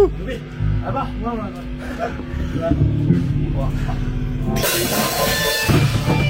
牛逼，来吧，慢慢来，来，我